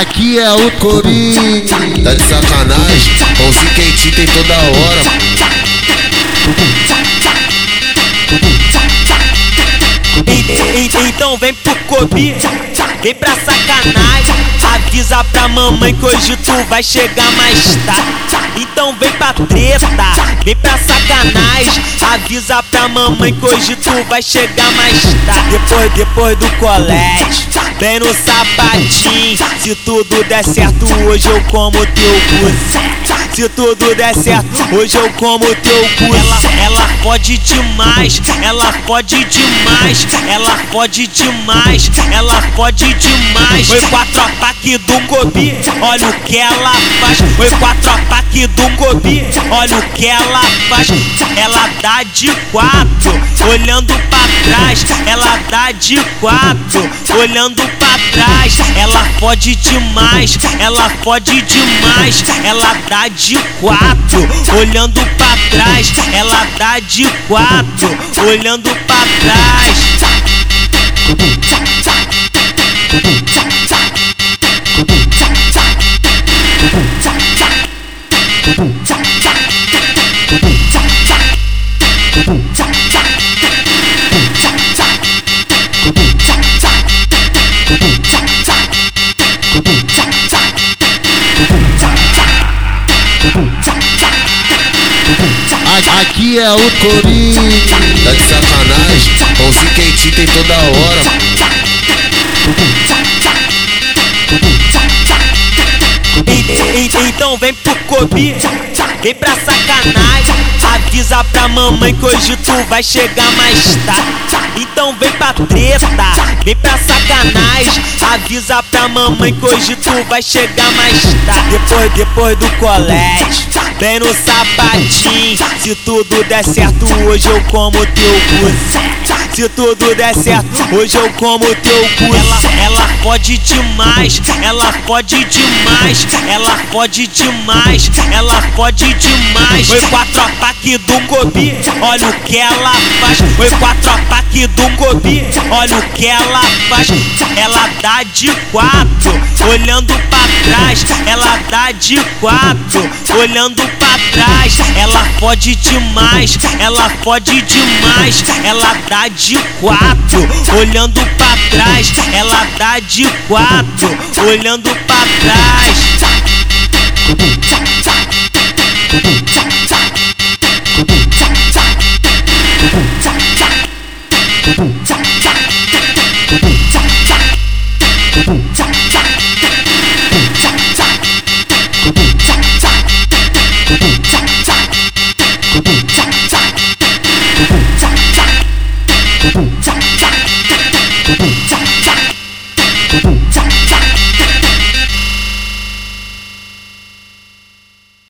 Aqui é o Corinho, Tá de sacanagem, pãozinho quentinho tem toda hora. E- e- Então vem pro Kobe, vem pra sacanagem. Avisa pra mamãe que hoje tu vai chegar mais tarde. Então vem pra treta, vem pra sacanagem. Avisa pra mamãe que hoje tu vai chegar mais tarde. Depois, depois do colégio, vem no sapatinho. Se tudo der certo, hoje eu como teu cu. Se tudo der certo, hoje eu como teu cu. Ela, ela pode demais, ela pode demais, ela pode demais, ela pode demais. Oi, quatro ataque do Kobe, olha o que ela faz. Oi, quatro ataque do Kobe, olha o que ela faz. Ela dá de quatro, olhando pra trás. Ela dá de quatro, olhando pra trás. Ela pode demais, ela pode demais. Ela dá de quatro, olhando pra trás. Ela dá de quatro, olhando pra trás. É o Corinho. Tá de sacanagem, pãozinho quentinho tem toda hora. Então vem pro Kobe, vem pra sacanagem. Avisa pra mamãe que hoje tu vai chegar mais tarde. Então vem pra treta, vem pra sacanagem. Avisa pra mamãe que hoje tu vai chegar mais tarde. Depois, depois do colégio, vem no sapatinho. Se tudo der certo, hoje eu como teu cu. Se tudo der certo, hoje eu como teu cu. Ela, ela pode demais, ela pode demais, ela pode demais, ela pode demais. Oi, quatro ataque do Kobe, olha o que ela faz. Oi, quatro ataque do Kobe, olha o que ela faz. Ela dá de quatro, olhando pra trás. Ela dá de quatro, olhando pra trás. Ela pode demais, ela pode demais. Ela dá de quatro, olhando pra trás. Ela dá de quatro, olhando pra trás.